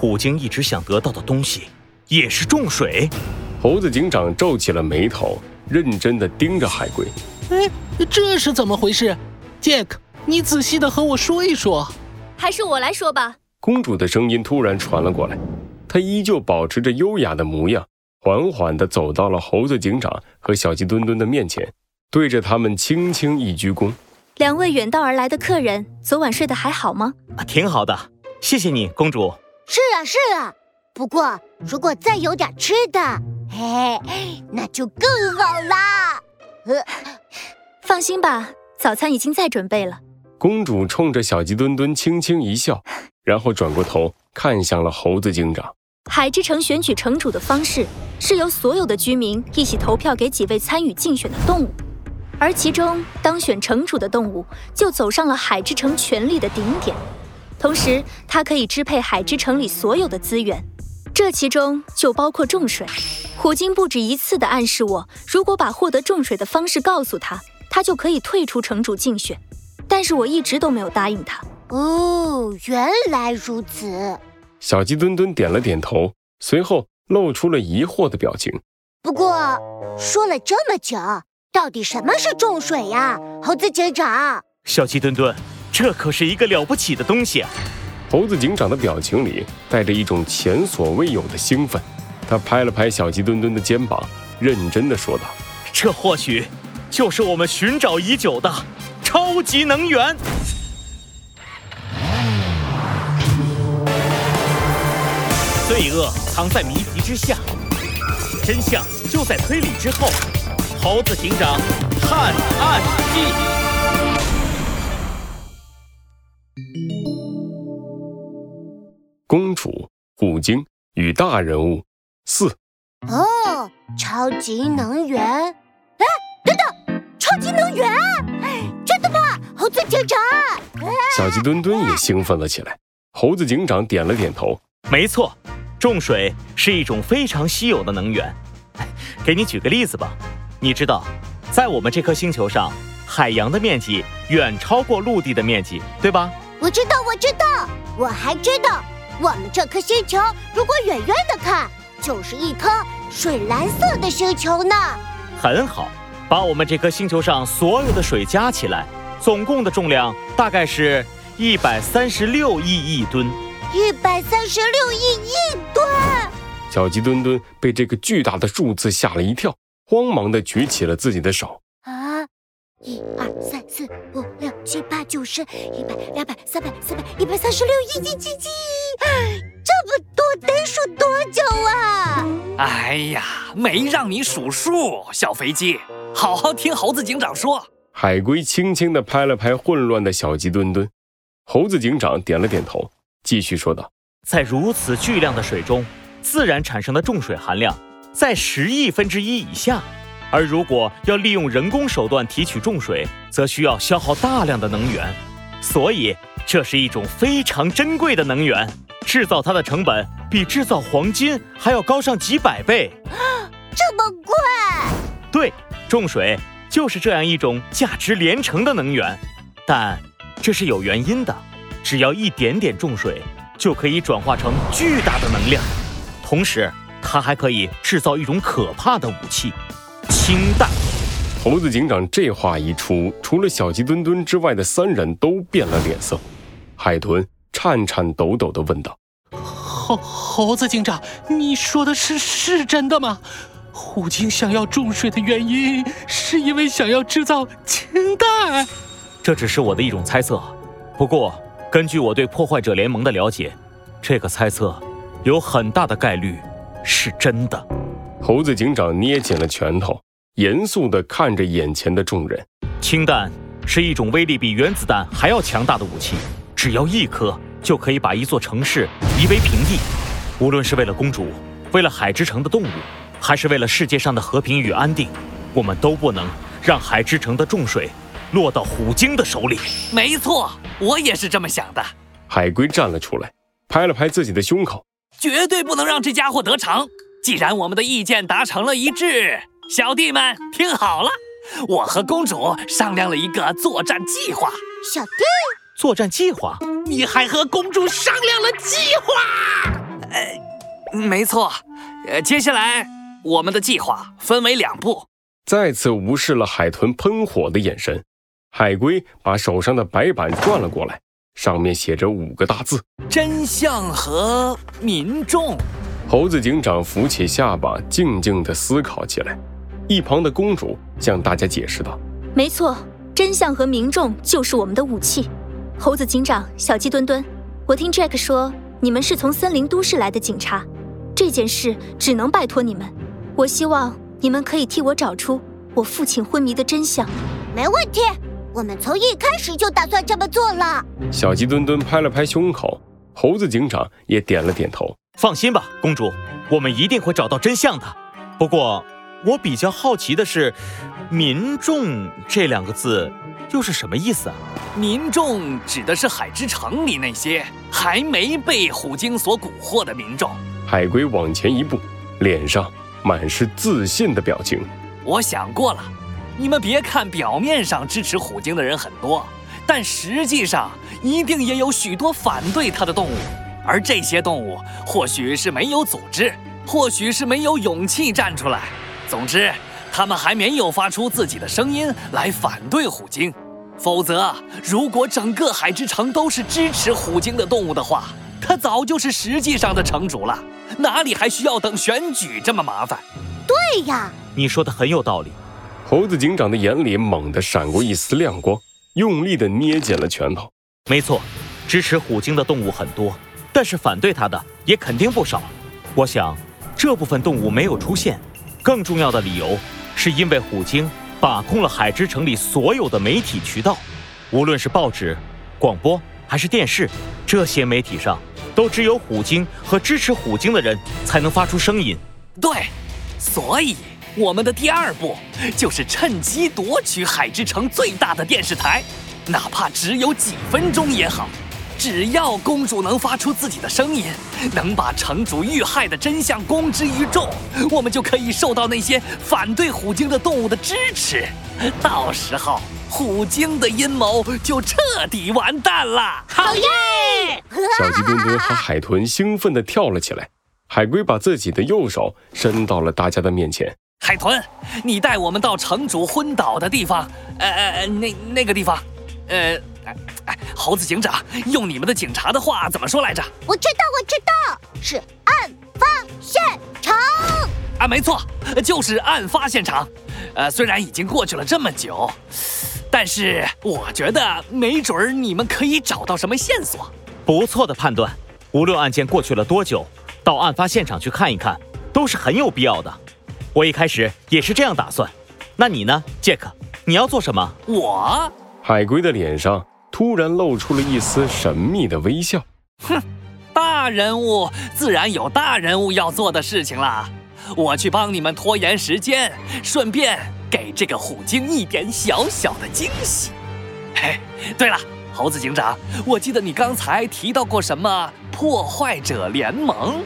虎鲸一直想得到的东西，也是重水。猴子警长皱起了眉头，认真的盯着海龟。哎，这是怎么回事？杰克，你仔细的和我说一说。还是我来说吧。公主的声音突然传了过来，她依旧保持着优雅的模样，缓缓地走到了猴子警长和小鸡墩墩的面前，对着他们轻轻一鞠躬。两位远道而来的客人，昨晚睡得还好吗？啊，挺好的，谢谢你，公主。是啊，是啊。不过如果再有点吃的，嘿，那就更好啦。呃，放心吧，早餐已经在准备了。公主冲着小鸡墩墩轻轻一笑，然后转过头看向了猴子警长。海之城选举城主的方式是由所有的居民一起投票给几位参与竞选的动物，而其中当选城主的动物就走上了海之城权力的顶点，同时它可以支配海之城里所有的资源，这其中就包括重水。虎鲸不止一次地暗示我，如果把获得重水的方式告诉他，他就可以退出城主竞选。但是我一直都没有答应他。哦，原来如此。小鸡墩墩点了点头，随后露出了疑惑的表情。不过说了这么久，到底什么是重水呀，猴子警长？小鸡墩墩，这可是一个了不起的东西啊！猴子警长的表情里带着一种前所未有的兴奋，他拍了拍小鸡墩墩的肩膀，认真的说道：“这或许就是我们寻找已久的。”超级能源，罪恶藏在谜题之下，真相就在推理之后。猴子警长探案记，公主虎鲸与大人物四。哦，超级能源！哎，等等，超级能源！真的吗，猴子警长？小鸡墩墩也兴奋了起来。猴子警长点了点头，没错，重水是一种非常稀有的能源。给你举个例子吧，你知道，在我们这颗星球上，海洋的面积远超过陆地的面积，对吧？我知道，我知道，我还知道，我们这颗星球如果远远的看，就是一颗水蓝色的星球呢。很好。把我们这颗星球上所有的水加起来，总共的重量大概是一百三十六亿亿吨。一百三十六亿亿吨！小鸡墩墩被这个巨大的数字吓了一跳，慌忙的举起了自己的手。啊！一二三四五六七八九十，一百两百三百四百一百三十六一一七七！这么多得数多久啊？哎呀，没让你数数，小肥鸡。好好听猴子警长说。海龟轻轻地拍了拍混乱的小鸡墩墩，猴子警长点了点头，继续说道：“在如此巨量的水中，自然产生的重水含量在十亿分之一以下，而如果要利用人工手段提取重水，则需要消耗大量的能源，所以这是一种非常珍贵的能源。制造它的成本比制造黄金还要高上几百倍。这么贵？对。”重水就是这样一种价值连城的能源，但这是有原因的。只要一点点重水，就可以转化成巨大的能量，同时它还可以制造一种可怕的武器——氢弹。猴子警长这话一出，除了小鸡墩墩之外的三人都变了脸色。海豚颤颤抖抖地问道：“猴猴子警长，你说的是是真的吗？”虎鲸想要重水的原因，是因为想要制造氢弹。这只是我的一种猜测，不过根据我对破坏者联盟的了解，这个猜测有很大的概率是真的。猴子警长捏紧了拳头，严肃地看着眼前的众人。氢弹是一种威力比原子弹还要强大的武器，只要一颗就可以把一座城市夷为平地。无论是为了公主，为了海之城的动物。还是为了世界上的和平与安定，我们都不能让海之城的重水落到虎鲸的手里。没错，我也是这么想的。海龟站了出来，拍了拍自己的胸口，绝对不能让这家伙得逞。既然我们的意见达成了一致，小弟们听好了，我和公主商量了一个作战计划。小弟，作战计划？你还和公主商量了计划？呃没错。呃，接下来我们的计划分为两步。再次无视了海豚喷火的眼神，海龟把手上的白板转了过来，上面写着五个大字：真相和民众。猴子警长扶起下巴，静静的思考起来。一旁的公主向大家解释道：“没错，真相和民众就是我们的武器。”猴子警长，小鸡墩墩，我听 Jack 说你们是从森林都市来的警察，这件事只能拜托你们。我希望你们可以替我找出我父亲昏迷的真相。没问题，我们从一开始就打算这么做了。小鸡墩墩拍了拍胸口，猴子警长也点了点头。放心吧，公主，我们一定会找到真相的。不过，我比较好奇的是，“民众”这两个字又是什么意思啊？民众指的是海之城里那些还没被虎鲸所蛊惑的民众。海龟往前一步，脸上满是自信的表情。我想过了，你们别看表面上支持虎鲸的人很多，但实际上一定也有许多反对它的动物。而这些动物或许是没有组织，或许是没有勇气站出来。总之，他们还没有发出自己的声音来反对虎鲸。否则，如果整个海之城都是支持虎鲸的动物的话，它早就是实际上的城主了，哪里还需要等选举这么麻烦？对呀，你说的很有道理。猴子警长的眼里猛地闪过一丝亮光，用力地捏紧了拳头。没错，支持虎鲸的动物很多。但是反对他的也肯定不少，我想这部分动物没有出现，更重要的理由是因为虎鲸把控了海之城里所有的媒体渠道，无论是报纸、广播还是电视，这些媒体上都只有虎鲸和支持虎鲸的人才能发出声音。对，所以我们的第二步就是趁机夺取海之城最大的电视台，哪怕只有几分钟也好。只要公主能发出自己的声音，能把城主遇害的真相公之于众，我们就可以受到那些反对虎鲸的动物的支持。到时候，虎鲸的阴谋就彻底完蛋了。好耶！小鸡墩墩和海豚兴奋地跳了起来。海龟把自己的右手伸到了大家的面前。海豚，你带我们到城主昏倒的地方。呃呃，那那个地方，呃。哎，猴子警长，用你们的警察的话怎么说来着？我知道，我知道，是案发现场。啊，没错，就是案发现场。呃，虽然已经过去了这么久，但是我觉得没准儿你们可以找到什么线索。不错的判断。无论案件过去了多久，到案发现场去看一看，都是很有必要的。我一开始也是这样打算。那你呢，杰克？你要做什么？我。海龟的脸上突然露出了一丝神秘的微笑。哼，大人物自然有大人物要做的事情啦。我去帮你们拖延时间，顺便给这个虎鲸一点小小的惊喜。嘿，对了，猴子警长，我记得你刚才提到过什么破坏者联盟？